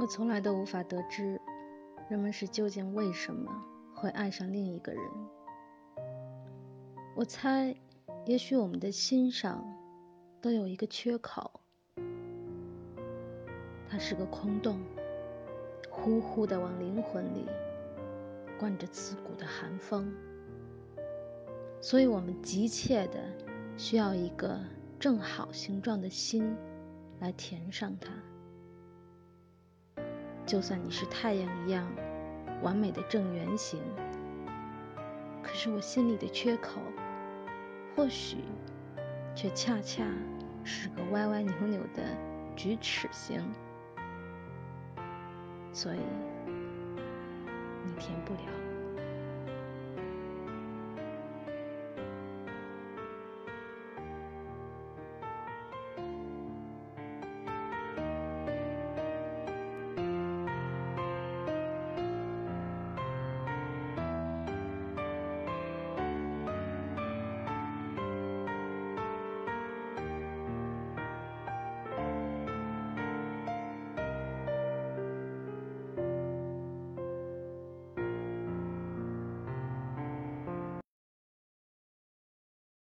我从来都无法得知人们是究竟为什么会爱上另一个人。我猜，也许我们的心上都有一个缺口，它是个空洞，呼呼的往灵魂里灌着刺骨的寒风，所以我们急切的需要一个正好形状的心来填上它。就算你是太阳一样完美的正圆形，可是我心里的缺口，或许却恰恰是个歪歪扭扭的锯齿形，所以你填不了。